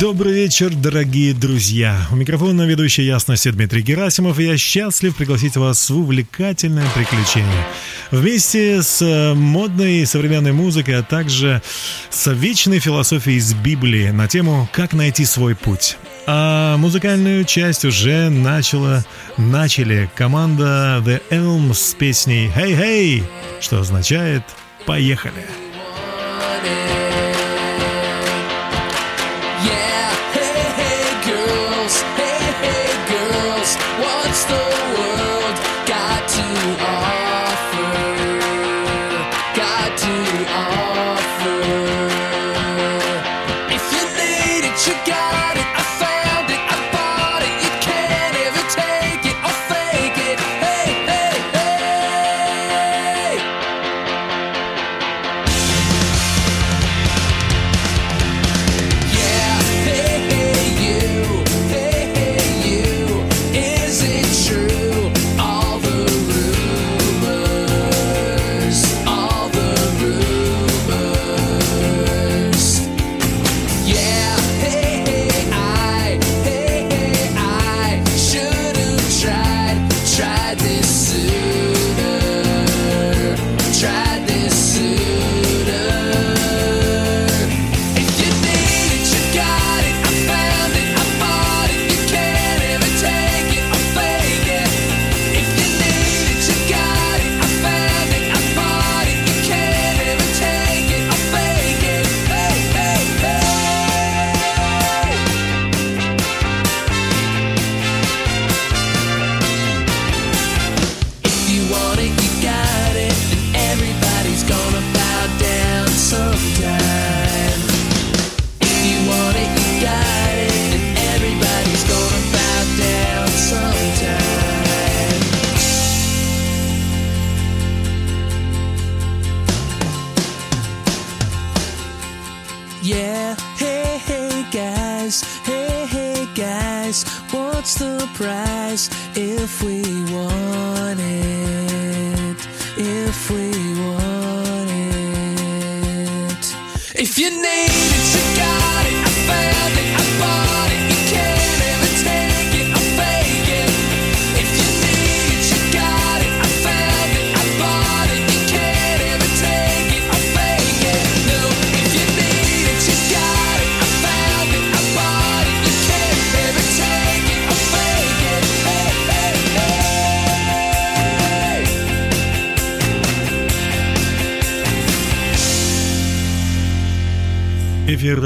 Добрый вечер, дорогие друзья. У микрофона ведущий ясности Дмитрий Герасимов, и я счастлив пригласить вас в увлекательное приключение. Вместе с э, модной современной музыкой, а также с вечной философией из Библии на тему «Как найти свой путь». А музыкальную часть уже начала, начали команда The Elms с песней «Hey, hey!», что означает «Поехали!». Yeah, hey, hey, girls, hey, hey, girls, what's the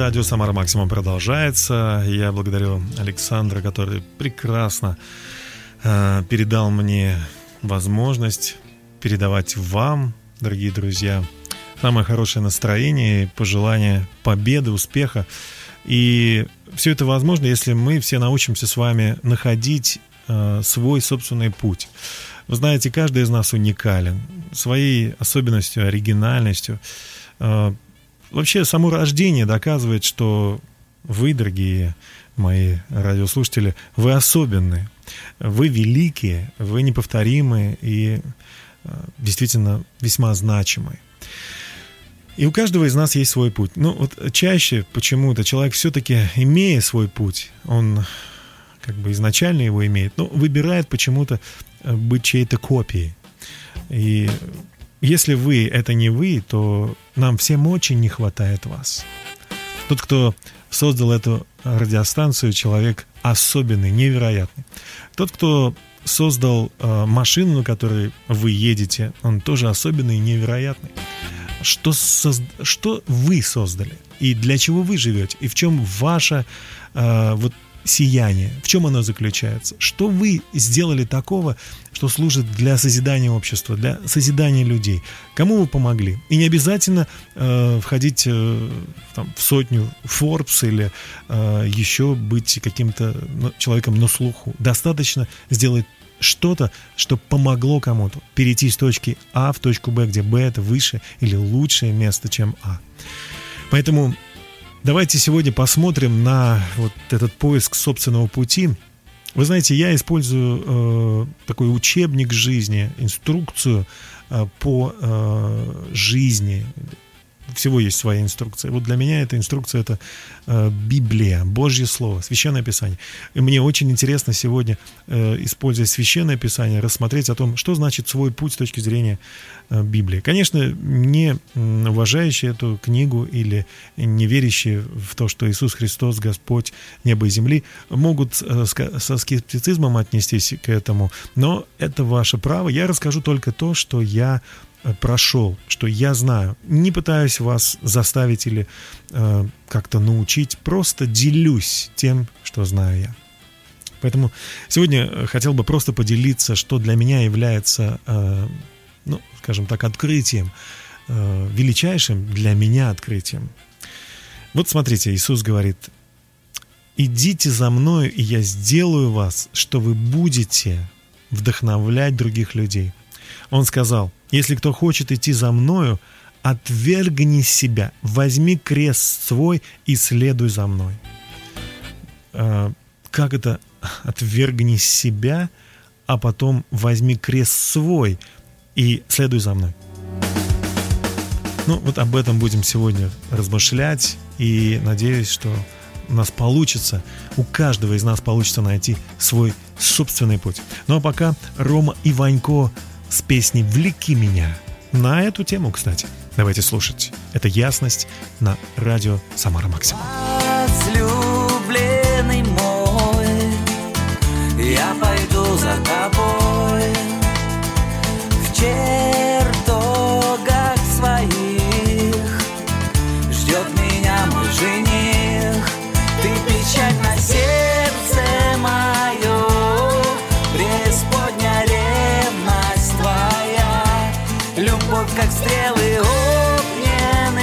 радио «Самара Максимум» продолжается. Я благодарю Александра, который прекрасно э, передал мне возможность передавать вам, дорогие друзья, самое хорошее настроение, пожелание победы, успеха. И все это возможно, если мы все научимся с вами находить э, свой собственный путь. Вы знаете, каждый из нас уникален своей особенностью, оригинальностью. Э, Вообще, само рождение доказывает, что вы, дорогие мои радиослушатели, вы особенные, вы великие, вы неповторимые и э, действительно весьма значимые. И у каждого из нас есть свой путь. Ну, вот чаще почему-то человек все-таки, имея свой путь, он как бы изначально его имеет, но выбирает почему-то э, быть чьей-то копией. И если вы это не вы, то нам всем очень не хватает вас. Тот, кто создал эту радиостанцию, человек особенный, невероятный. Тот, кто создал э, машину, на которой вы едете, он тоже особенный и невероятный. Что, созд... что вы создали? И для чего вы живете? И в чем ваша э, вот сияние? В чем оно заключается? Что вы сделали такого, что служит для созидания общества, для созидания людей? Кому вы помогли? И не обязательно э, входить э, там, в сотню Forbes или э, еще быть каким-то ну, человеком на слуху. Достаточно сделать что-то, что помогло кому-то перейти с точки А в точку Б, где Б это выше или лучшее место, чем А. Поэтому давайте сегодня посмотрим на вот этот поиск собственного пути. Вы знаете, я использую э, такой учебник жизни, инструкцию э, по э, жизни, всего есть своя инструкция. Вот для меня эта инструкция это э, Библия, Божье Слово, Священное Писание. И мне очень интересно сегодня, э, используя Священное Писание, рассмотреть о том, что значит свой путь с точки зрения э, Библии. Конечно, не уважающие эту книгу или не верящие в то, что Иисус Христос, Господь неба и земли, могут э, со скептицизмом отнестись к этому, но это ваше право. Я расскажу только то, что я прошел, что я знаю. Не пытаюсь вас заставить или э, как-то научить, просто делюсь тем, что знаю я. Поэтому сегодня э, хотел бы просто поделиться, что для меня является, э, ну, скажем так, открытием, э, величайшим для меня открытием. Вот смотрите, Иисус говорит, идите за мною, и я сделаю вас, что вы будете вдохновлять других людей. Он сказал, если кто хочет идти за мною, отвергни себя, возьми крест свой и следуй за мной. А, как это отвергни себя, а потом возьми крест свой и следуй за мной? Ну, вот об этом будем сегодня размышлять, и надеюсь, что у нас получится, у каждого из нас получится найти свой собственный путь. Ну а пока Рома и Ванько с песней «Влеки меня». На эту тему, кстати. Давайте слушать. Это «Ясность» на радио «Самара Максимум». Возлюбленный мой, я пойду за тобой любовь как стрелы огненные.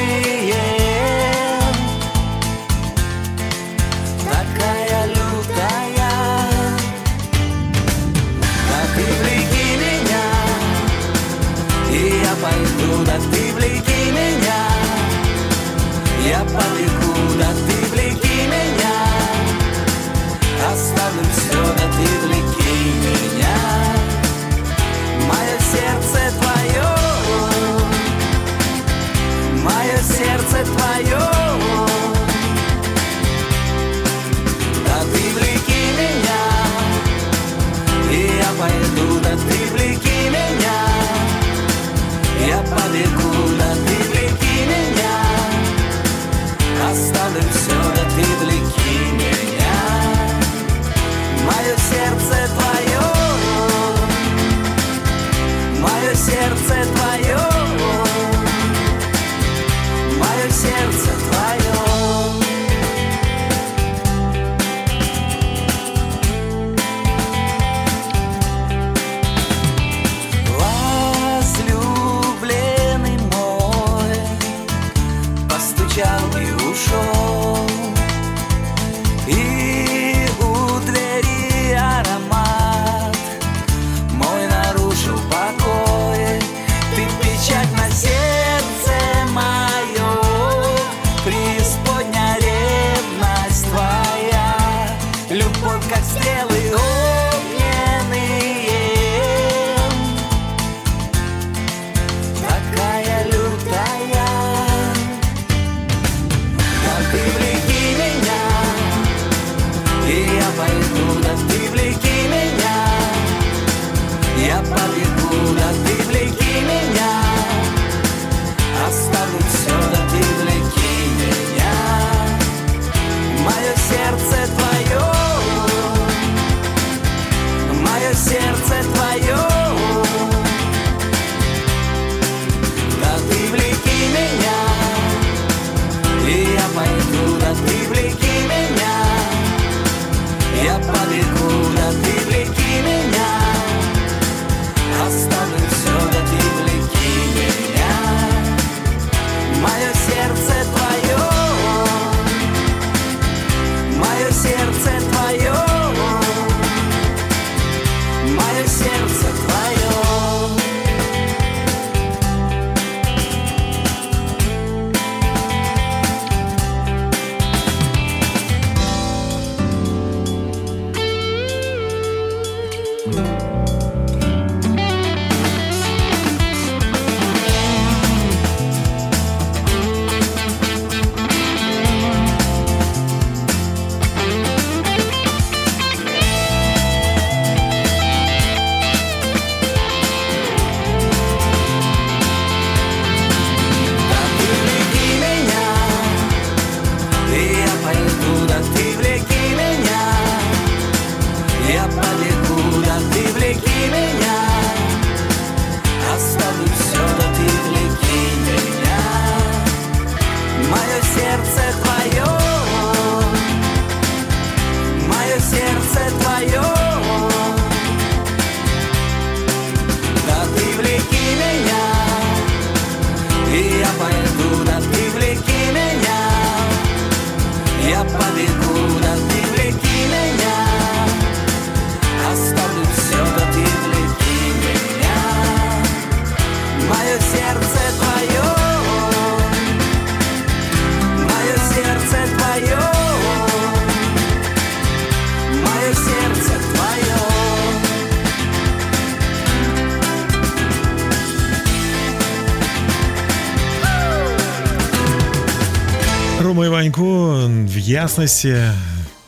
Ясности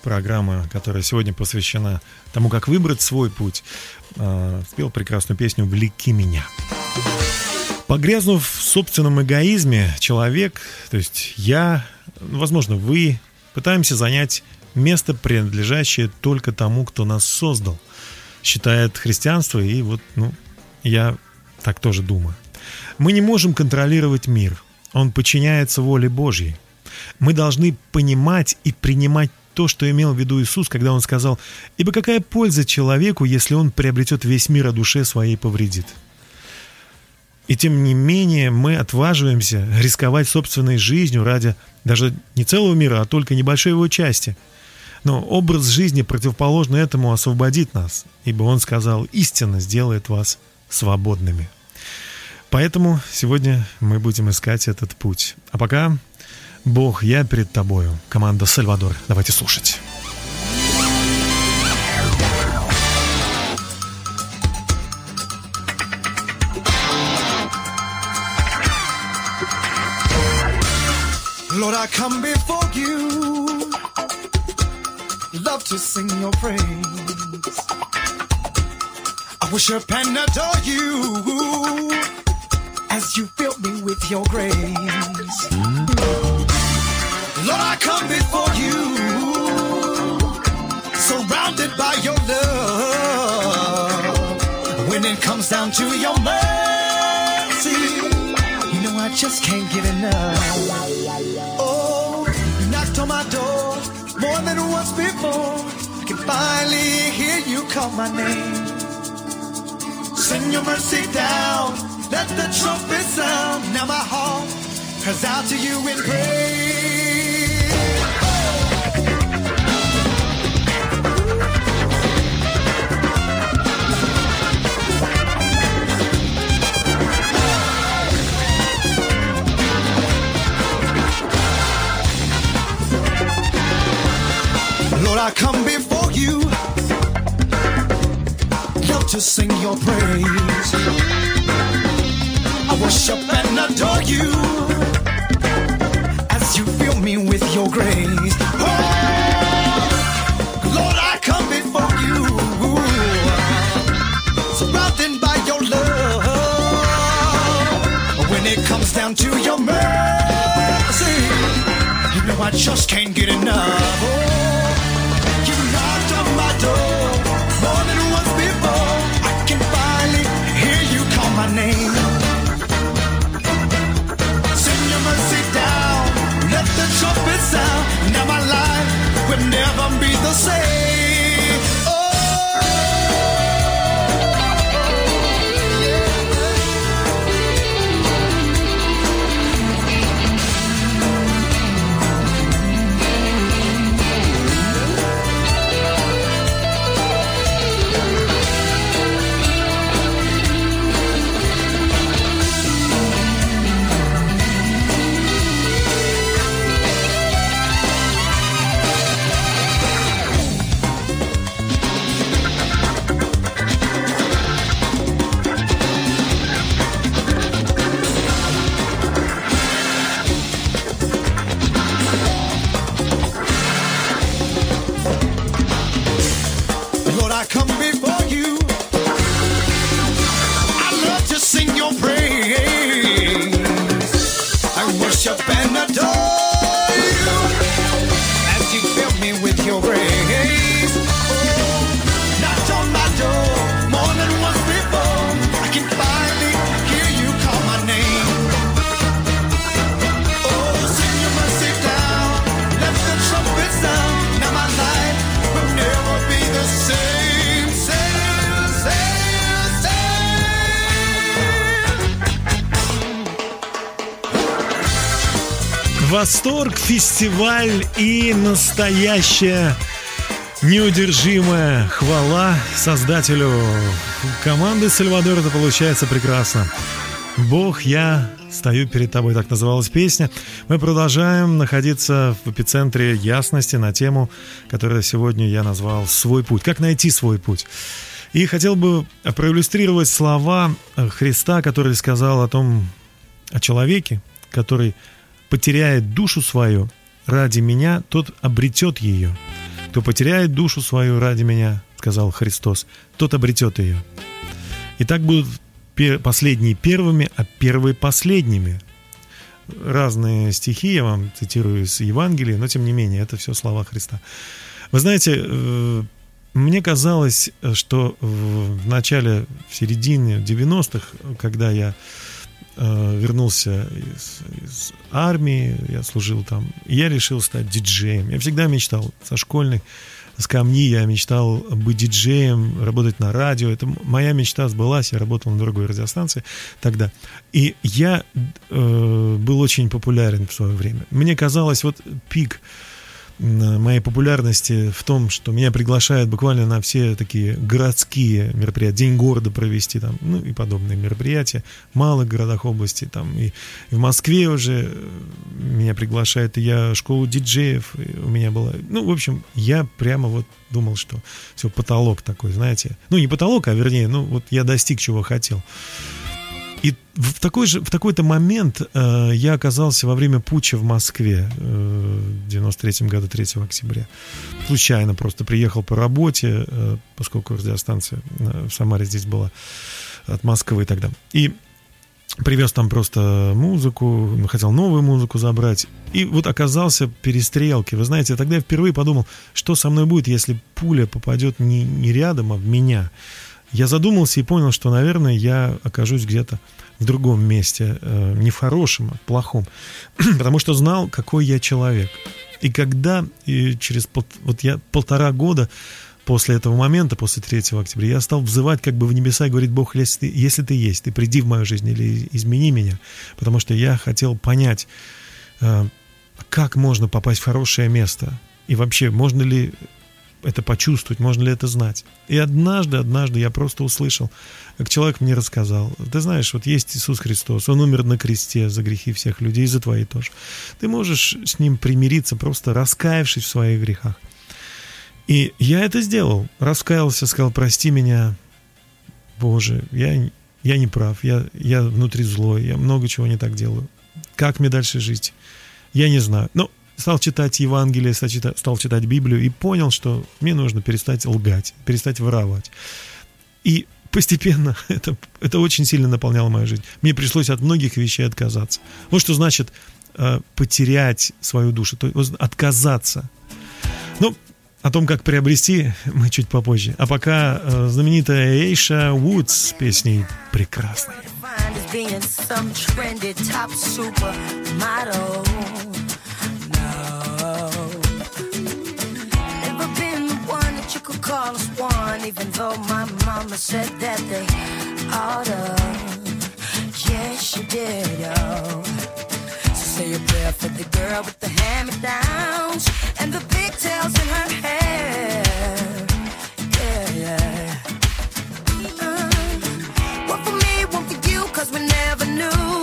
программа, которая сегодня посвящена тому, как выбрать свой путь, а, спел прекрасную песню «Влеки меня». Погрязнув в собственном эгоизме, человек, то есть я, возможно, вы, пытаемся занять место, принадлежащее только тому, кто нас создал, считает христианство, и вот, ну, я так тоже думаю. Мы не можем контролировать мир, он подчиняется воле Божьей – мы должны понимать и принимать то, что имел в виду Иисус, когда Он сказал, «Ибо какая польза человеку, если он приобретет весь мир, а душе своей повредит?» И тем не менее мы отваживаемся рисковать собственной жизнью ради даже не целого мира, а только небольшой его части. Но образ жизни, противоположный этому, освободит нас, ибо Он сказал, истина сделает вас свободными. Поэтому сегодня мы будем искать этот путь. А пока Бог, я перед тобою. Команда Сальвадор. Давайте слушать. Lord, I come before you. Love to sing your praise. I worship and adore you as you fill me with your grace. Lord, I come before you, surrounded by your love. When it comes down to your mercy, you know I just can't get enough. Oh, you knocked on my door more than once before. I can finally hear you call my name. Send your mercy down, let the trumpet sound. Now my heart cries out to you in praise. I come before you. Love to sing your praise. I worship and adore you as you fill me with your grace. Oh, Lord, I come before you, surrounded by your love. When it comes down to your mercy, you know I just can't get enough. Oh, name. Send your mercy down, let the trumpet sound. Now my life will never be the same. Фестиваль и настоящая неудержимая хвала создателю команды Сальвадор. Это получается прекрасно. Бог, я стою перед тобой, так называлась песня. Мы продолжаем находиться в эпицентре ясности на тему, которую сегодня я назвал «Свой путь». Как найти свой путь? И хотел бы проиллюстрировать слова Христа, который сказал о том, о человеке, который потеряет душу свою ради меня, тот обретет ее. Кто потеряет душу свою ради меня, сказал Христос, тот обретет ее. И так будут последние первыми, а первые последними. Разные стихи я вам цитирую из Евангелия, но тем не менее, это все слова Христа. Вы знаете, э, мне казалось, что в начале, в середине 90-х, когда я э, вернулся из, из армии, я служил там, я решил стать диджеем. Я всегда мечтал со школьной скамьи, я мечтал быть диджеем, работать на радио. Это моя мечта сбылась, я работал на другой радиостанции тогда. И я э, был очень популярен в свое время. Мне казалось, вот пик моей популярности в том, что меня приглашают буквально на все такие городские мероприятия, День города провести там, ну и подобные мероприятия в малых городах области, там и, и в Москве уже меня приглашают, и я школу диджеев у меня была, ну, в общем, я прямо вот думал, что все, потолок такой, знаете, ну, не потолок, а вернее, ну, вот я достиг, чего хотел. И в, такой же, в такой-то момент э, я оказался во время путча в Москве э, в 93 году, 3 октября. Случайно просто приехал по работе, э, поскольку радиостанция э, в Самаре здесь была от Москвы тогда. И привез там просто музыку, хотел новую музыку забрать. И вот оказался перестрелки. Вы знаете, тогда я впервые подумал, что со мной будет, если пуля попадет не, не рядом, а в меня я задумался и понял, что, наверное, я окажусь где-то в другом месте, э, не в хорошем, а в плохом, потому что знал, какой я человек. И когда и через пол, вот я полтора года после этого момента, после 3 октября, я стал взывать как бы в небеса и говорить, Бог, если ты, если ты есть, ты приди в мою жизнь или измени меня, потому что я хотел понять, э, как можно попасть в хорошее место, и вообще, можно ли это почувствовать, можно ли это знать. И однажды, однажды я просто услышал, как человек мне рассказал, ты знаешь, вот есть Иисус Христос, Он умер на кресте за грехи всех людей, и за твои тоже. Ты можешь с Ним примириться, просто раскаявшись в своих грехах. И я это сделал, раскаялся, сказал, прости меня, Боже, я, я не прав, я, я внутри злой, я много чего не так делаю. Как мне дальше жить? Я не знаю. Но стал читать Евангелие, стал читать Библию и понял, что мне нужно перестать лгать, перестать воровать. И постепенно это, это очень сильно наполняло мою жизнь. Мне пришлось от многих вещей отказаться. Вот что значит э, потерять свою душу, то есть отказаться. Ну, о том, как приобрести, мы чуть попозже. А пока э, знаменитая Эйша Вудс с песней call us one, even though my mama said that they oughta. Yes, she did, oh. So say a prayer for the girl with the hand-me-downs and the pigtails in her hair. Yeah, yeah. Mm-hmm. Uh, one for me, one for you, cause we never knew.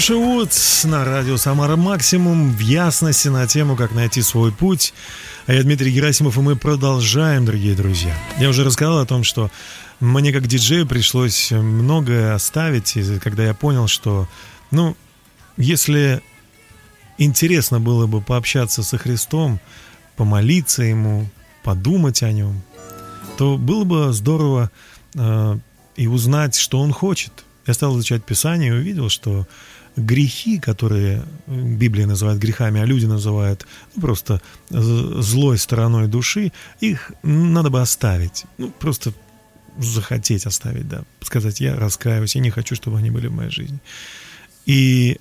Кеша Вудс на радио «Самара Максимум» в ясности на тему «Как найти свой путь». А я Дмитрий Герасимов, и мы продолжаем, дорогие друзья. Я уже рассказал о том, что мне как диджею пришлось многое оставить, когда я понял, что, ну, если интересно было бы пообщаться со Христом, помолиться Ему, подумать о Нем, то было бы здорово э, и узнать, что Он хочет – я стал изучать Писание и увидел, что грехи, которые Библия называет грехами, а люди называют ну, просто злой стороной души, их надо бы оставить. Ну, просто захотеть оставить, да. Сказать, я раскаиваюсь, я не хочу, чтобы они были в моей жизни. И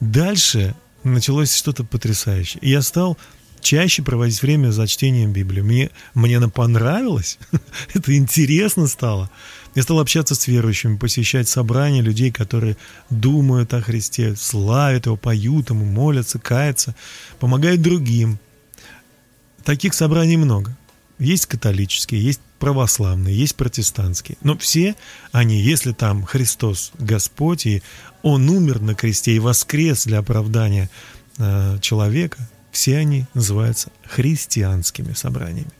дальше началось что-то потрясающее. Я стал чаще проводить время за чтением Библии. Мне, мне она понравилась, это интересно стало. Я стал общаться с верующими, посещать собрания людей, которые думают о Христе, славят Его, поют Ему, молятся, каются, помогают другим. Таких собраний много. Есть католические, есть православные, есть протестантские. Но все они, если там Христос Господь, и Он умер на кресте и воскрес для оправдания э, человека, все они называются христианскими собраниями.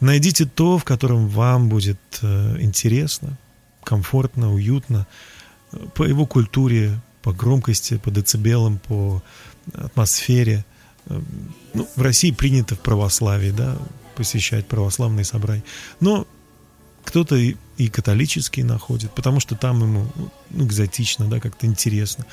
Найдите то, в котором вам будет э, интересно, комфортно, уютно, по его культуре, по громкости, по децибелам, по атмосфере. Э, ну, в России принято в православии, да, посещать православные собрания. Но кто-то и, и католический находит, потому что там ему ну, экзотично, да, как-то интересно.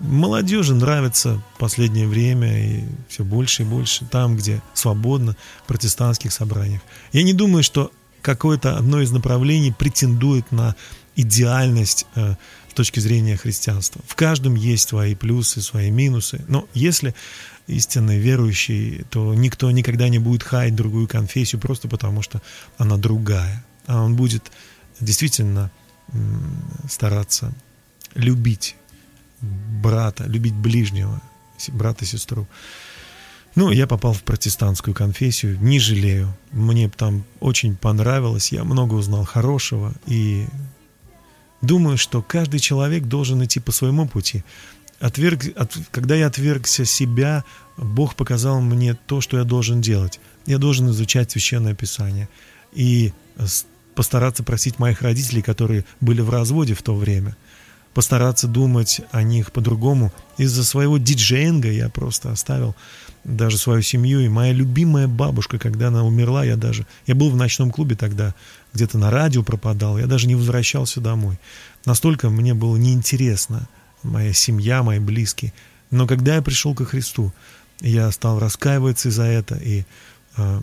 Молодежи нравится в последнее время и все больше и больше там, где свободно, в протестантских собраниях. Я не думаю, что какое-то одно из направлений претендует на идеальность э, с точки зрения христианства. В каждом есть свои плюсы, свои минусы. Но если истинный верующий, то никто никогда не будет хаять другую конфессию просто потому, что она другая. А он будет действительно стараться любить брата, любить ближнего, брата, сестру. Ну, я попал в протестантскую конфессию, не жалею. Мне там очень понравилось, я много узнал хорошего. И думаю, что каждый человек должен идти по своему пути. Отверг, от, когда я отвергся себя, Бог показал мне то, что я должен делать. Я должен изучать Священное Писание и постараться просить моих родителей, которые были в разводе в то время – постараться думать о них по-другому. Из-за своего диджеинга я просто оставил даже свою семью. И моя любимая бабушка, когда она умерла, я даже... Я был в ночном клубе тогда, где-то на радио пропадал, я даже не возвращался домой. Настолько мне было неинтересно моя семья, мои близкие. Но когда я пришел ко Христу, я стал раскаиваться из-за это и э,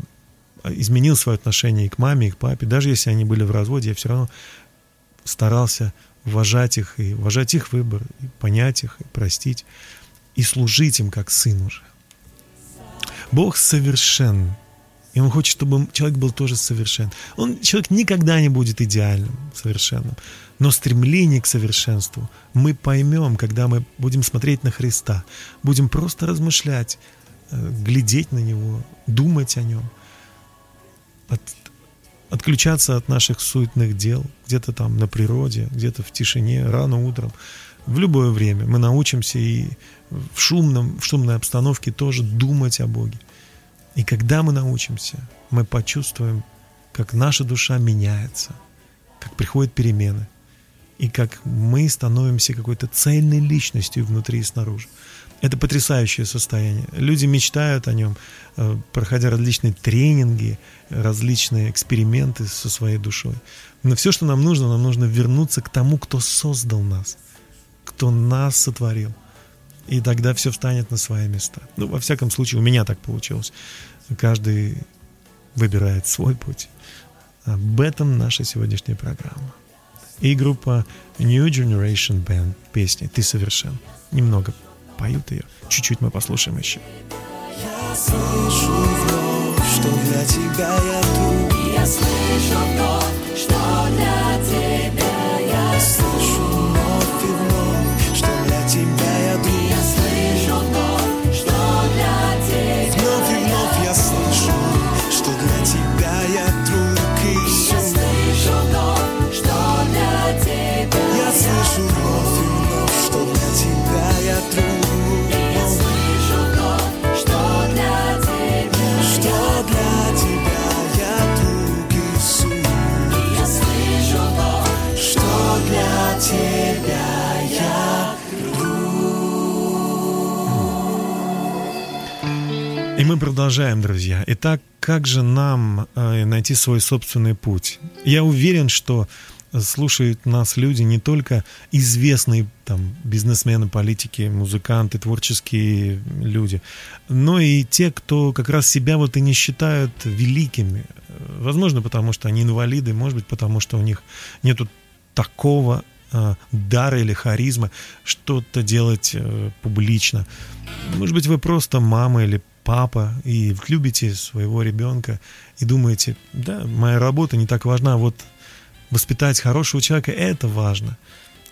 изменил свое отношение и к маме, и к папе. Даже если они были в разводе, я все равно старался уважать их, и уважать их выбор, и понять их, и простить, и служить им как сын уже. Бог совершен, и Он хочет, чтобы человек был тоже совершен. Он, человек никогда не будет идеальным, совершенным. Но стремление к совершенству мы поймем, когда мы будем смотреть на Христа, будем просто размышлять, э, глядеть на Него, думать о Нем, отключаться от наших суетных дел, где-то там на природе, где-то в тишине, рано утром, в любое время. Мы научимся и в, шумном, в шумной обстановке тоже думать о Боге. И когда мы научимся, мы почувствуем, как наша душа меняется, как приходят перемены, и как мы становимся какой-то цельной личностью внутри и снаружи. Это потрясающее состояние. Люди мечтают о нем, э, проходя различные тренинги, различные эксперименты со своей душой. Но все, что нам нужно, нам нужно вернуться к тому, кто создал нас, кто нас сотворил. И тогда все встанет на свои места. Ну, во всяком случае, у меня так получилось. Каждый выбирает свой путь. Об этом наша сегодняшняя программа. И группа New Generation Band песни «Ты совершен». Немного поют ее. Чуть-чуть мы послушаем еще. Я слышу вновь, что для тебя я тут. Я слышу вновь, что для тебя продолжаем, друзья. Итак, как же нам э, найти свой собственный путь? Я уверен, что слушают нас люди не только известные там бизнесмены, политики, музыканты, творческие люди, но и те, кто как раз себя вот и не считают великими. Возможно, потому что они инвалиды, может быть, потому что у них нету такого э, дара или харизма что-то делать э, публично. Может быть, вы просто мама или папа и любите своего ребенка и думаете, да, моя работа не так важна, вот воспитать хорошего человека, это важно.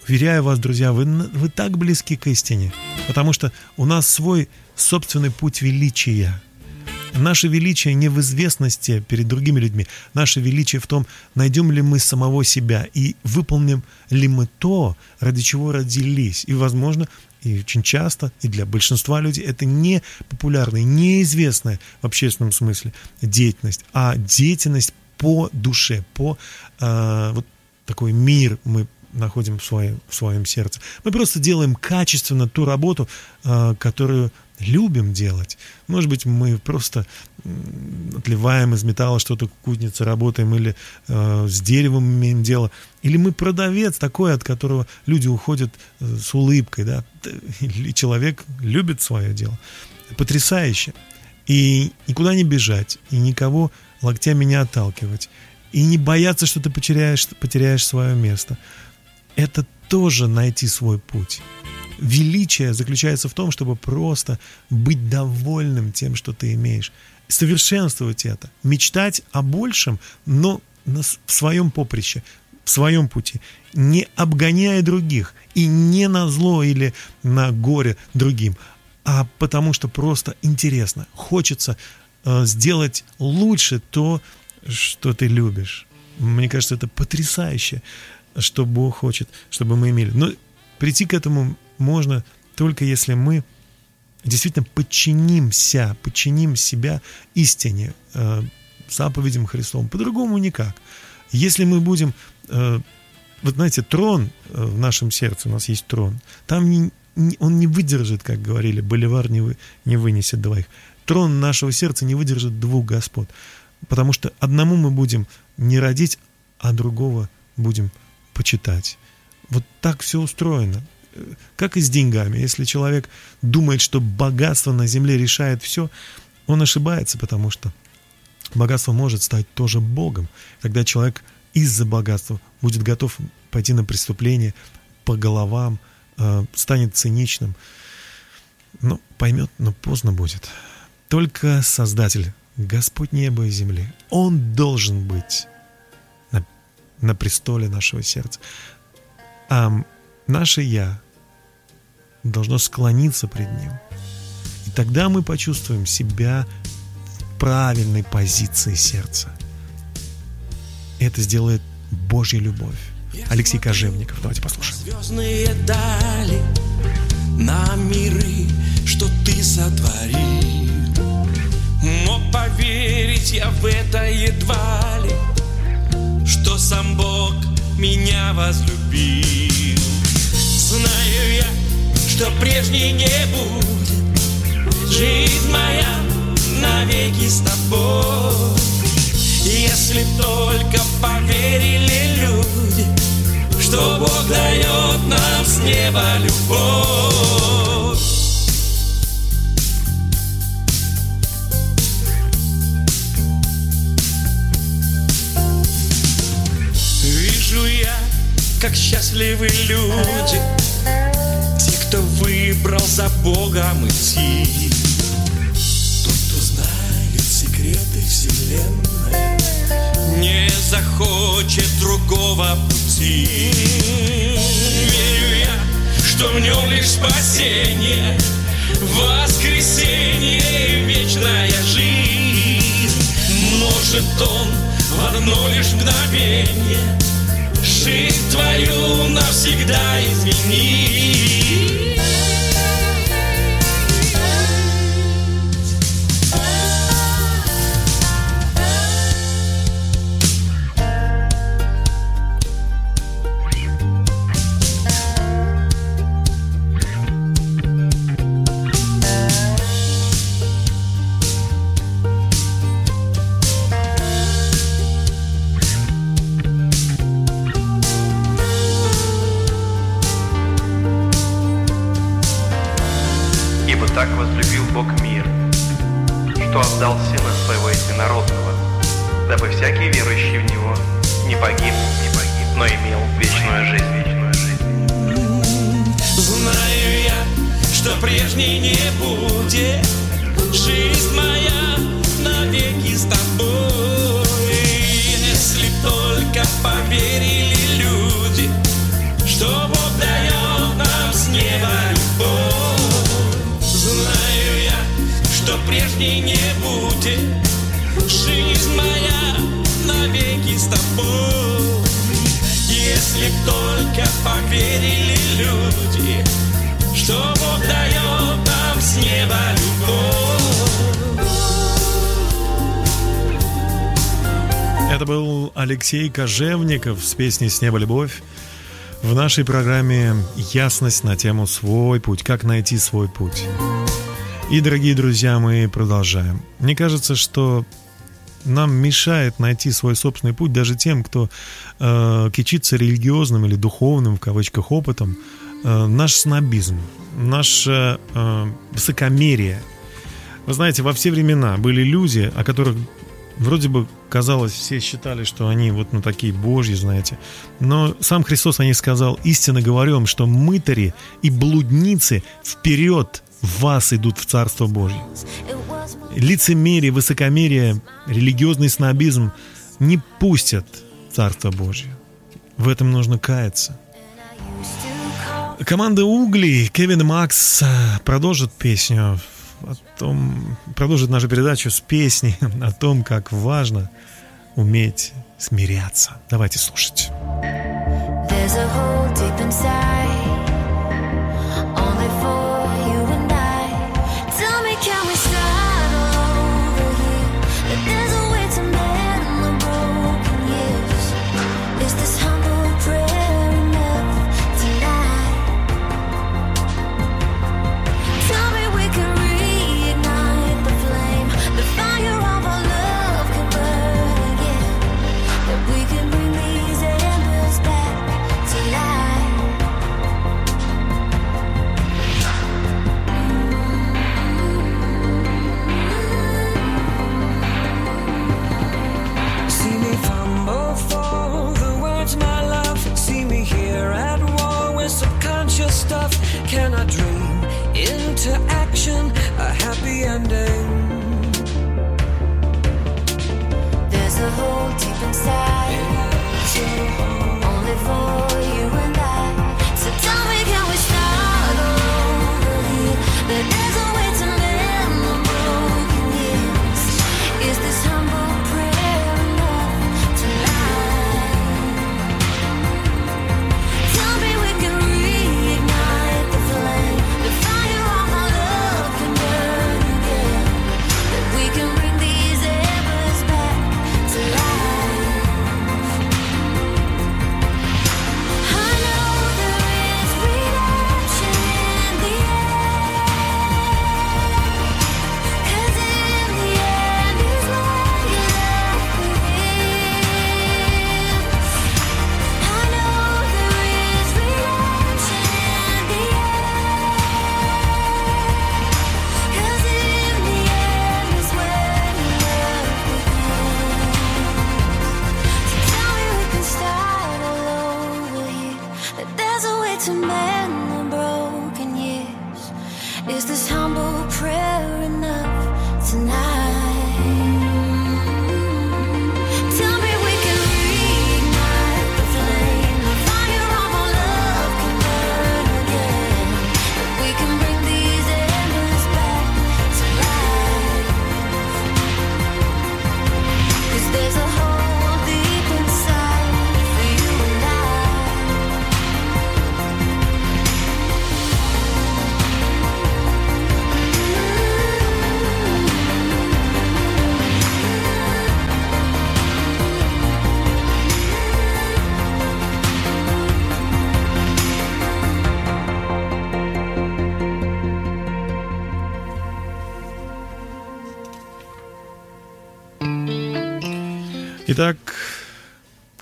Уверяю вас, друзья, вы, вы так близки к истине, потому что у нас свой собственный путь величия. Наше величие не в известности перед другими людьми. Наше величие в том, найдем ли мы самого себя и выполним ли мы то, ради чего родились. И, возможно, и очень часто, и для большинства людей это не популярная, неизвестная в общественном смысле деятельность, а деятельность по душе, по э, вот такой мир мы находим в своем, в своем сердце. Мы просто делаем качественно ту работу, э, которую любим делать. Может быть, мы просто отливаем из металла что-то кузнице, работаем, или э, с деревом имеем дело, или мы продавец такой, от которого люди уходят э, с улыбкой, да, или человек любит свое дело. Потрясающе. И никуда не бежать, и никого локтями не отталкивать, и не бояться, что ты потеряешь, потеряешь свое место. Это тоже найти свой путь. Величие заключается в том, чтобы просто быть довольным тем, что ты имеешь. Совершенствовать это. Мечтать о большем, но в своем поприще, в своем пути, не обгоняя других и не на зло или на горе другим, а потому что просто интересно, хочется э, сделать лучше то, что ты любишь. Мне кажется, это потрясающе, что Бог хочет, чтобы мы имели. Но прийти к этому можно только если мы действительно подчинимся, подчиним себя истине, э, заповедям Христовым. По-другому никак. Если мы будем... Э, вот знаете, трон э, в нашем сердце, у нас есть трон, там не, он не выдержит, как говорили, боливар не, вы, не вынесет двоих. Трон нашего сердца не выдержит двух господ. Потому что одному мы будем не родить, а другого будем почитать. Вот так все устроено как и с деньгами. Если человек думает, что богатство на земле решает все, он ошибается, потому что богатство может стать тоже Богом. Когда человек из-за богатства будет готов пойти на преступление по головам, э, станет циничным, ну, поймет, но поздно будет. Только Создатель, Господь неба и земли, Он должен быть на, на престоле нашего сердца. А наше «я», должно склониться пред Ним. И тогда мы почувствуем себя в правильной позиции сердца. Это сделает Божья любовь. Алексей Кожевников. Давайте послушаем. Звездные дали на миры, что ты сотворил. Но поверить я в это едва ли, что сам Бог меня возлюбил. Знаю я, что прежней не будет. Жизнь моя навеки с тобой. Если только поверили люди, что Бог дает нам с неба любовь. Вижу я, как счастливы люди, кто выбрал за Богом идти. Тот, кто знает секреты вселенной, не захочет другого пути. Верю я, что в нем лишь спасение, воскресенье и вечная жизнь. Может он в одно лишь мгновение жизнь твою навсегда изменить. Так возлюбил Бог мир, что отдал Сына Своего Единородного, дабы всякий верующий в Него не погиб, не погиб, но имел вечную жизнь. Вечную жизнь. Знаю я, что прежней не будет, жизнь моя навеки с тобой. Если только поверили люди, что Бог дает нам с неба прежней не будет, жизнь моя навеки с тобой. Если только поверили люди, что Бог дает нам с неба любовь. Это был Алексей Кожевников с песней «С неба любовь». В нашей программе ясность на тему «Свой путь», как найти свой путь. И, дорогие друзья, мы продолжаем. Мне кажется, что нам мешает найти свой собственный путь даже тем, кто э, кичится религиозным или духовным, в кавычках, опытом, э, наш снобизм, наше э, высокомерие. Вы знаете, во все времена были люди, о которых вроде бы казалось, все считали, что они вот ну такие божьи, знаете. Но сам Христос о них сказал, истинно говорю вам, что мытари и блудницы вперед вас идут в Царство Божье. Лицемерие, высокомерие, религиозный снобизм не пустят Царство Божье. В этом нужно каяться. Команда Угли, Кевин и Макс э, продолжит песню о том, продолжит нашу передачу с песней о том, как важно уметь смиряться. Давайте слушать. There's a hole deep inside, into action a happy ending? There's a hole deep inside,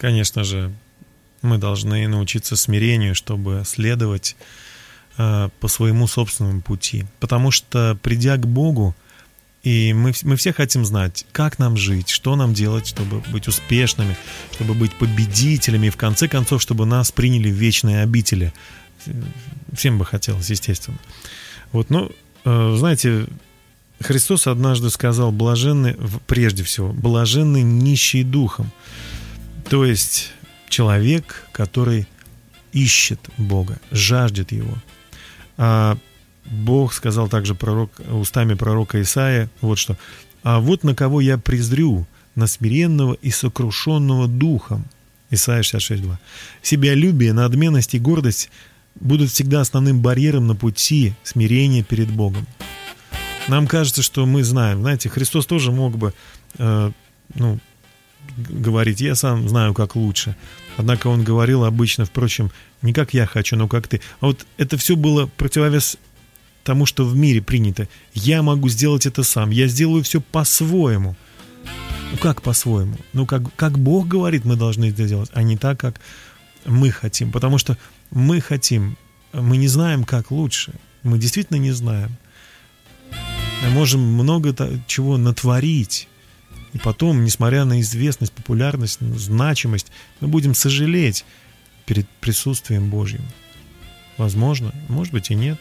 конечно же, мы должны научиться смирению, чтобы следовать э, по своему собственному пути. Потому что, придя к Богу, и мы, мы все хотим знать, как нам жить, что нам делать, чтобы быть успешными, чтобы быть победителями, и в конце концов, чтобы нас приняли в вечные обители. Всем бы хотелось, естественно. Вот, ну, э, знаете, Христос однажды сказал, блаженны, прежде всего, блаженны нищие духом. То есть человек, который ищет Бога, жаждет Его. А Бог сказал также пророк, устами пророка Исаия вот что. «А вот на кого я презрю, на смиренного и сокрушенного духом». Исайя 66.2. Себялюбие, надменность и гордость будут всегда основным барьером на пути смирения перед Богом. Нам кажется, что мы знаем. Знаете, Христос тоже мог бы э, ну, говорить, я сам знаю, как лучше. Однако он говорил обычно, впрочем, не как я хочу, но как ты. А вот это все было противовес тому, что в мире принято. Я могу сделать это сам, я сделаю все по-своему. Ну как по-своему? Ну как, как Бог говорит, мы должны это делать, а не так, как мы хотим. Потому что мы хотим, мы не знаем, как лучше. Мы действительно не знаем. Мы можем много чего натворить. И потом, несмотря на известность, популярность, значимость, мы будем сожалеть перед присутствием Божьим. Возможно, может быть и нет.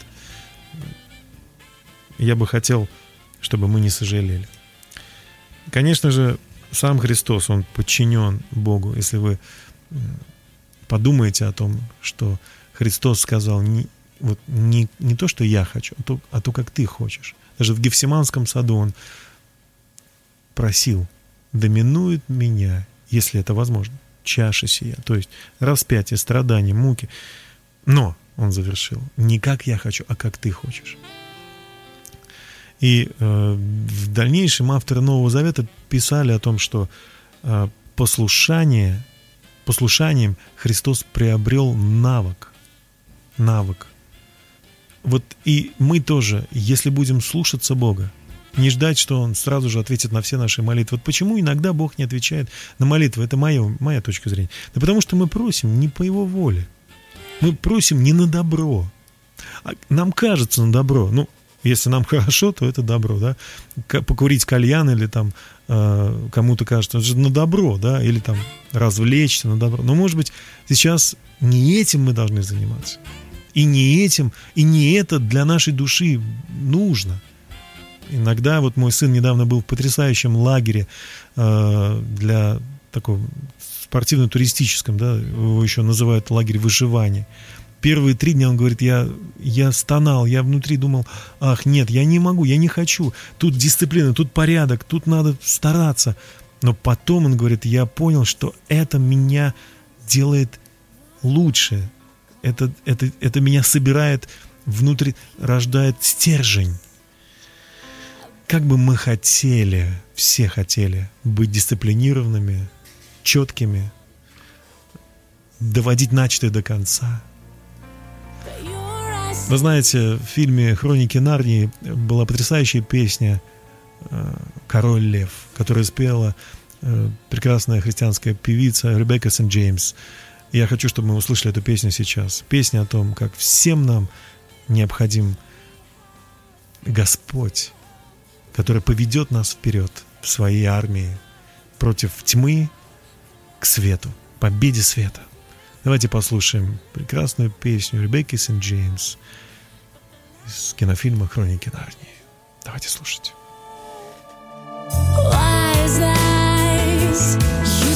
Я бы хотел, чтобы мы не сожалели. Конечно же, сам Христос, Он подчинен Богу. Если вы подумаете о том, что Христос сказал не, вот не, не то, что я хочу, а то, а то, как ты хочешь. Даже в Гефсиманском саду Он просил, доминует меня, если это возможно, чаша сия, то есть распятие, страдания, муки. Но, он завершил, не как я хочу, а как ты хочешь. И э, в дальнейшем авторы Нового Завета писали о том, что э, послушание, послушанием Христос приобрел навык. Навык. Вот и мы тоже, если будем слушаться Бога, не ждать, что Он сразу же ответит на все наши молитвы. Вот почему иногда Бог не отвечает на молитвы? Это моя, моя точка зрения. Да потому что мы просим не по Его воле. Мы просим не на добро. А нам кажется на добро. Ну, если нам хорошо, то это добро, да. Покурить кальян или там э, кому-то кажется, это же на добро, да, или там развлечься на добро. Но, может быть, сейчас не этим мы должны заниматься. И не этим, и не это для нашей души нужно – Иногда вот мой сын недавно был в потрясающем лагере э, для такого спортивно-туристическом, да, его еще называют лагерь выживания. Первые три дня он говорит, я, я стонал, я внутри думал, ах, нет, я не могу, я не хочу. Тут дисциплина, тут порядок, тут надо стараться. Но потом он говорит, я понял, что это меня делает лучше. Это, это, это меня собирает внутри, рождает стержень как бы мы хотели, все хотели быть дисциплинированными, четкими, доводить начатое до конца. Вы знаете, в фильме «Хроники Нарнии» была потрясающая песня э, «Король лев», которую спела э, прекрасная христианская певица Ребекка Сент-Джеймс. Я хочу, чтобы мы услышали эту песню сейчас. Песня о том, как всем нам необходим Господь, который поведет нас вперед в своей армии против тьмы к свету, победе света. Давайте послушаем прекрасную песню Ребекки Сент-Джеймс из кинофильма «Хроники Нарнии». Давайте слушать. Eyes, you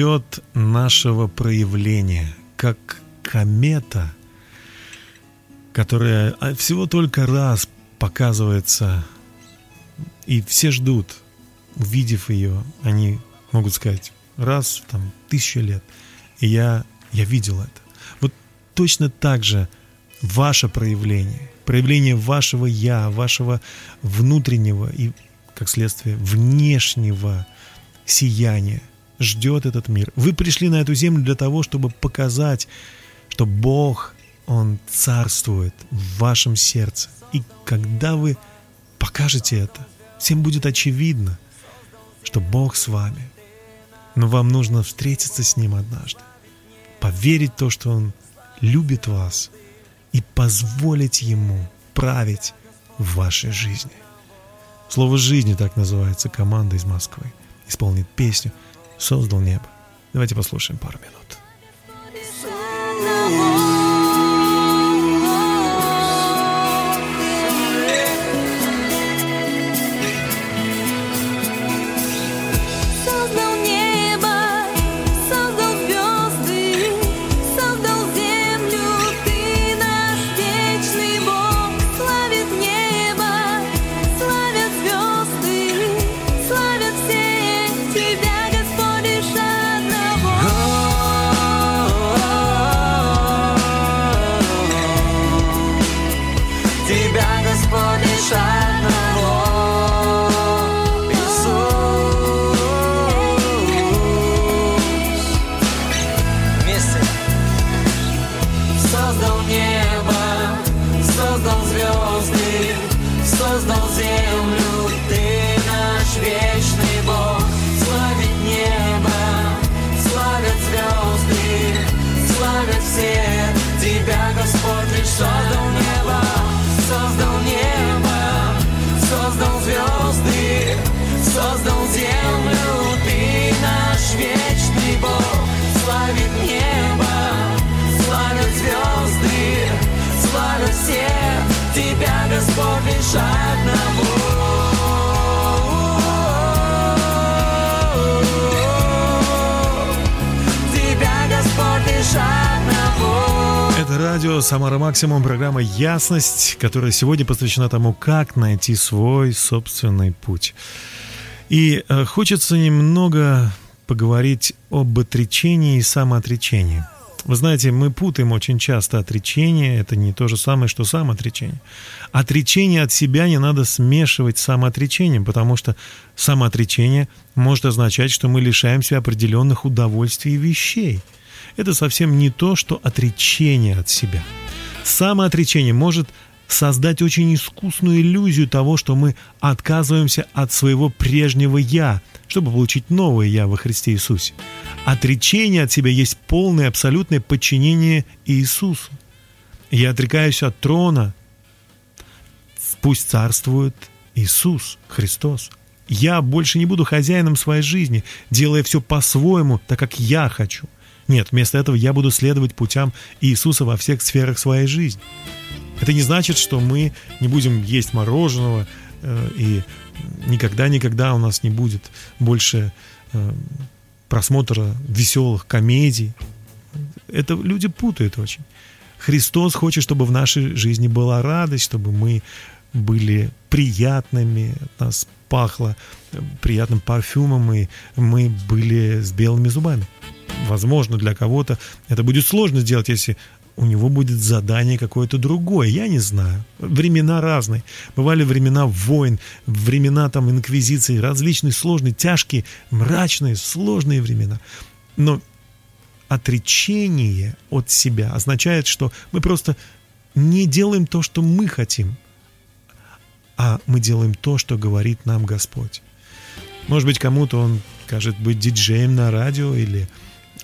ждет нашего проявления, как комета, которая всего только раз показывается, и все ждут, увидев ее, они могут сказать, раз там тысячу лет, и я, я видел это. Вот точно так же ваше проявление, проявление вашего «я», вашего внутреннего и, как следствие, внешнего сияния ждет этот мир. Вы пришли на эту землю для того, чтобы показать, что Бог, Он царствует в вашем сердце. И когда вы покажете это, всем будет очевидно, что Бог с вами. Но вам нужно встретиться с Ним однажды, поверить в то, что Он любит вас, и позволить Ему править в вашей жизни. Слово «жизни» так называется команда из Москвы. Исполнит песню – создал небо. Давайте послушаем пару минут. Максимум», программа «Ясность», которая сегодня посвящена тому, как найти свой собственный путь. И э, хочется немного поговорить об отречении и самоотречении. Вы знаете, мы путаем очень часто отречение, это не то же самое, что самоотречение. Отречение от себя не надо смешивать с самоотречением, потому что самоотречение может означать, что мы лишаемся определенных удовольствий и вещей. Это совсем не то, что отречение от себя. Самоотречение может создать очень искусную иллюзию того, что мы отказываемся от своего прежнего «я», чтобы получить новое «я» во Христе Иисусе. Отречение от себя есть полное абсолютное подчинение Иисусу. Я отрекаюсь от трона. Пусть царствует Иисус, Христос. Я больше не буду хозяином своей жизни, делая все по-своему, так как я хочу. Нет, вместо этого я буду следовать путям Иисуса во всех сферах своей жизни. Это не значит, что мы не будем есть мороженого э, и никогда-никогда у нас не будет больше э, просмотра веселых комедий. Это люди путают очень. Христос хочет, чтобы в нашей жизни была радость, чтобы мы были приятными, нас пахло приятным парфюмом, и мы были с белыми зубами. Возможно, для кого-то это будет сложно сделать, если у него будет задание какое-то другое, я не знаю. Времена разные. Бывали времена войн, времена там инквизиции, различные сложные, тяжкие, мрачные, сложные времена. Но отречение от себя означает, что мы просто не делаем то, что мы хотим, а мы делаем то, что говорит нам Господь. Может быть, кому-то он скажет быть диджеем на радио, или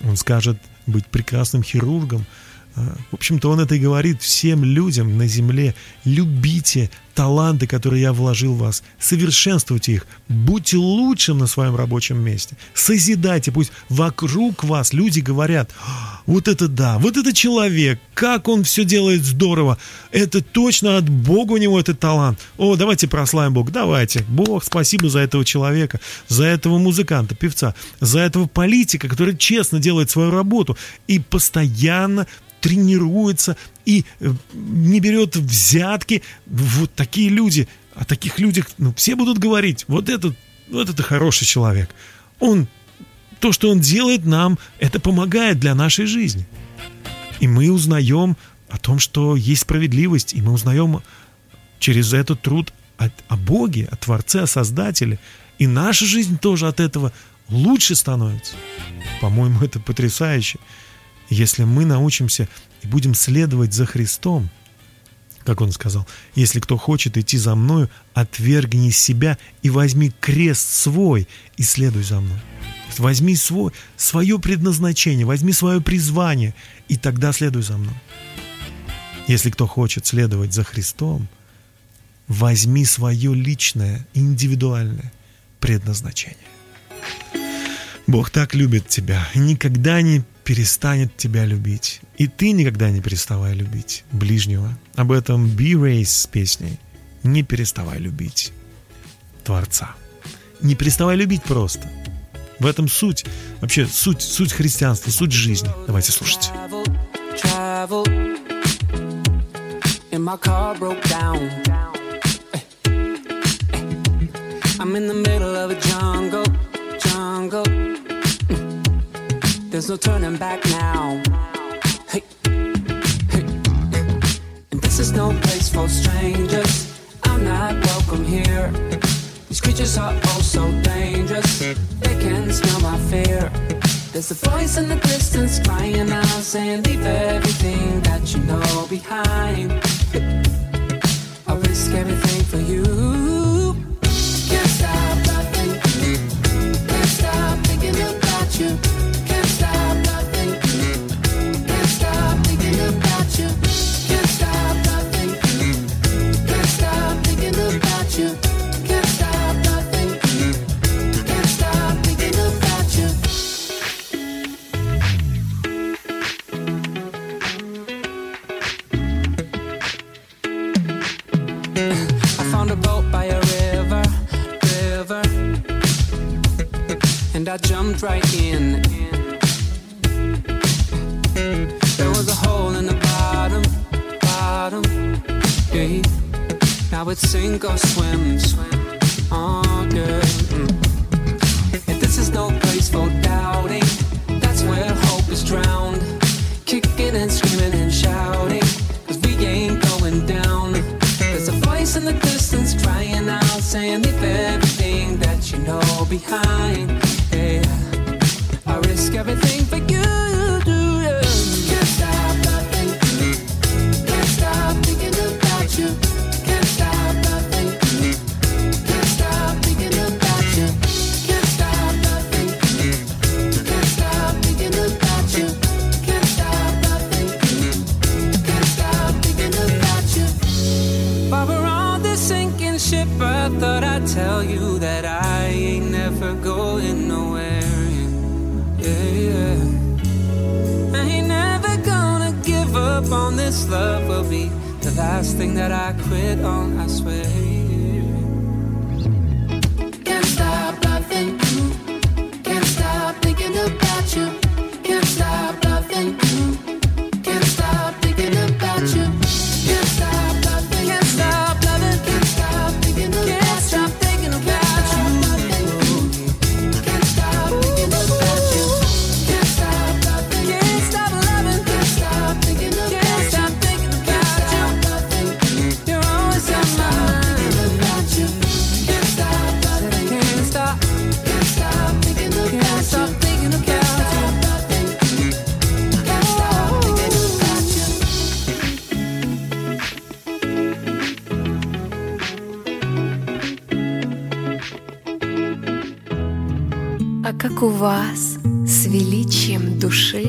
он скажет быть прекрасным хирургом – в общем-то, он это и говорит всем людям на земле. Любите таланты, которые я вложил в вас. Совершенствуйте их. Будьте лучшим на своем рабочем месте. Созидайте. Пусть вокруг вас люди говорят, «А, вот это да, вот это человек, как он все делает здорово. Это точно от Бога у него этот талант. О, давайте прославим Бога. Давайте. Бог, спасибо за этого человека, за этого музыканта, певца, за этого политика, который честно делает свою работу и постоянно тренируется и э, не берет взятки. Вот такие люди, о таких людях ну, все будут говорить, вот этот, вот это хороший человек. Он, то, что он делает нам, это помогает для нашей жизни. И мы узнаем о том, что есть справедливость, и мы узнаем через этот труд о, о Боге, о Творце, о Создателе. И наша жизнь тоже от этого лучше становится. По-моему, это потрясающе. Если мы научимся и будем следовать за Христом, как он сказал, если кто хочет идти за мною, отвергни себя и возьми крест свой и следуй за мной. Возьми свой, свое предназначение, возьми свое призвание, и тогда следуй за мной. Если кто хочет следовать за Христом, возьми свое личное, индивидуальное предназначение. Бог так любит тебя и никогда не перестанет тебя любить. И ты никогда не переставай любить ближнего. Об этом Be Race с песней «Не переставай любить Творца». Не переставай любить просто. В этом суть, вообще суть, суть христианства, суть жизни. Давайте слушать. There's no turning back now. Hey, hey. And this is no place for strangers. I'm not welcome here. These creatures are oh so dangerous. They can smell my fear. There's a voice in the distance crying out, saying, Leave everything that you know behind. I'll risk everything for you. Last thing that I quit on, I swear. Can't stop loving you. Can't stop thinking about you. Can't stop у вас с величием души?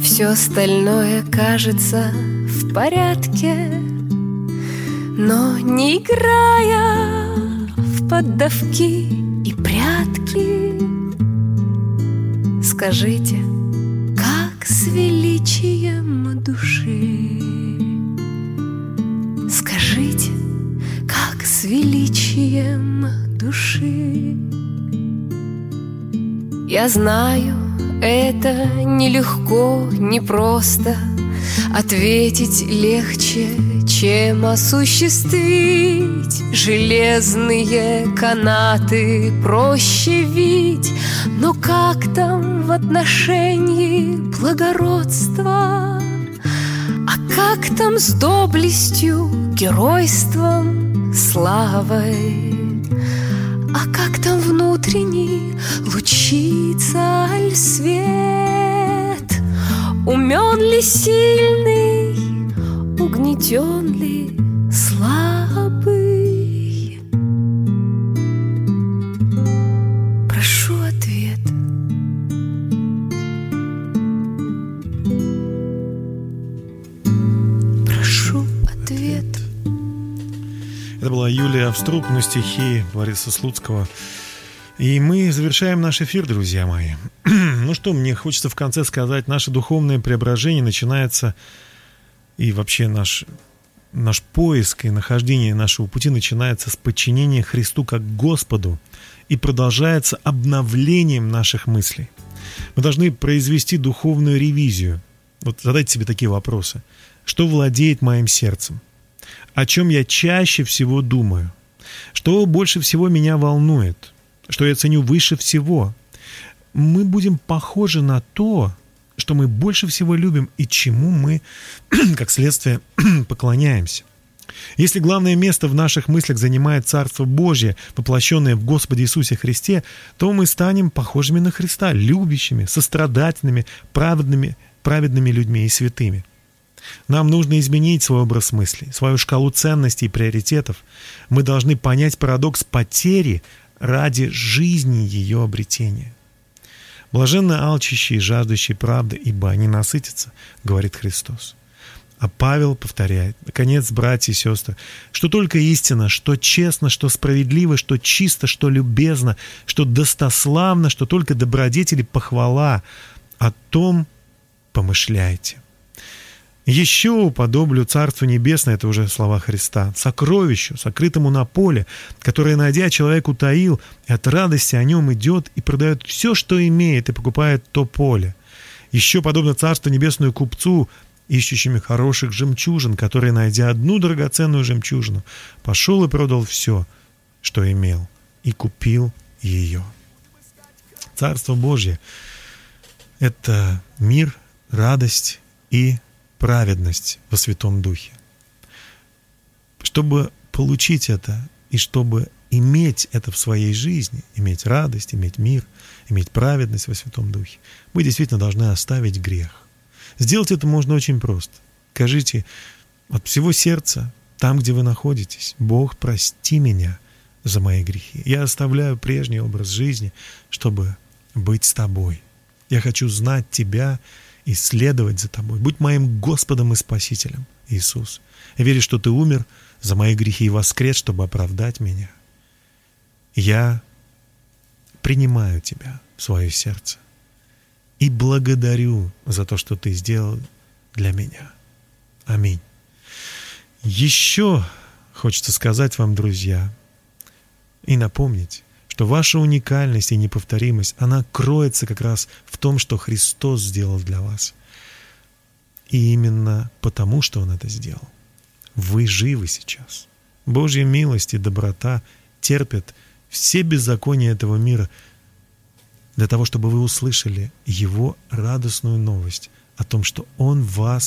Все остальное кажется в порядке, но не играя в поддавки и прятки, скажите, Я знаю, это нелегко, непросто Ответить легче, чем осуществить Железные канаты проще видеть Но как там в отношении благородства? А как там с доблестью, геройством, славой? А как там внутренний лучится ль свет? Умен ли сильный, угнетен ли слабый? Это была Юлия Авструп, но стихи Бориса Слуцкого. И мы завершаем наш эфир, друзья мои. ну что, мне хочется в конце сказать, наше духовное преображение начинается, и вообще наш, наш поиск и нахождение нашего пути начинается с подчинения Христу как Господу и продолжается обновлением наших мыслей. Мы должны произвести духовную ревизию. Вот задайте себе такие вопросы. Что владеет моим сердцем? О чем я чаще всего думаю? Что больше всего меня волнует? Что я ценю выше всего? Мы будем похожи на то, что мы больше всего любим и чему мы, как следствие, поклоняемся. Если главное место в наших мыслях занимает Царство Божье, воплощенное в Господе Иисусе Христе, то мы станем похожими на Христа, любящими, сострадательными, праведными, праведными людьми и святыми. Нам нужно изменить свой образ мыслей, свою шкалу ценностей и приоритетов. Мы должны понять парадокс потери ради жизни ее обретения. Блаженно алчащие и жаждущие правды, ибо они насытятся, говорит Христос. А Павел повторяет, наконец, братья и сестры, что только истина, что честно, что справедливо, что чисто, что любезно, что достославно, что только добродетели похвала, о том помышляйте. Еще уподоблю Царство Небесное, это уже слова Христа, сокровищу, сокрытому на поле, которое, найдя, человек утаил, и от радости о нем идет и продает все, что имеет, и покупает то поле. Еще подобно Царство Небесную купцу, ищущими хороших жемчужин, который, найдя одну драгоценную жемчужину, пошел и продал все, что имел, и купил ее. Царство Божье — это мир, радость и праведность во Святом Духе. Чтобы получить это и чтобы иметь это в своей жизни, иметь радость, иметь мир, иметь праведность во Святом Духе, мы действительно должны оставить грех. Сделать это можно очень просто. Скажите от всего сердца, там, где вы находитесь, Бог, прости меня за мои грехи. Я оставляю прежний образ жизни, чтобы быть с тобой. Я хочу знать тебя и следовать за тобой. Будь моим Господом и Спасителем, Иисус. Я верю, что ты умер за мои грехи и воскрес, чтобы оправдать меня. Я принимаю тебя в свое сердце и благодарю за то, что ты сделал для меня. Аминь. Еще хочется сказать вам, друзья, и напомнить, что ваша уникальность и неповторимость, она кроется как раз в том, что Христос сделал для вас. И именно потому, что Он это сделал. Вы живы сейчас. Божья милость и доброта терпят все беззакония этого мира для того, чтобы вы услышали Его радостную новость о том, что Он вас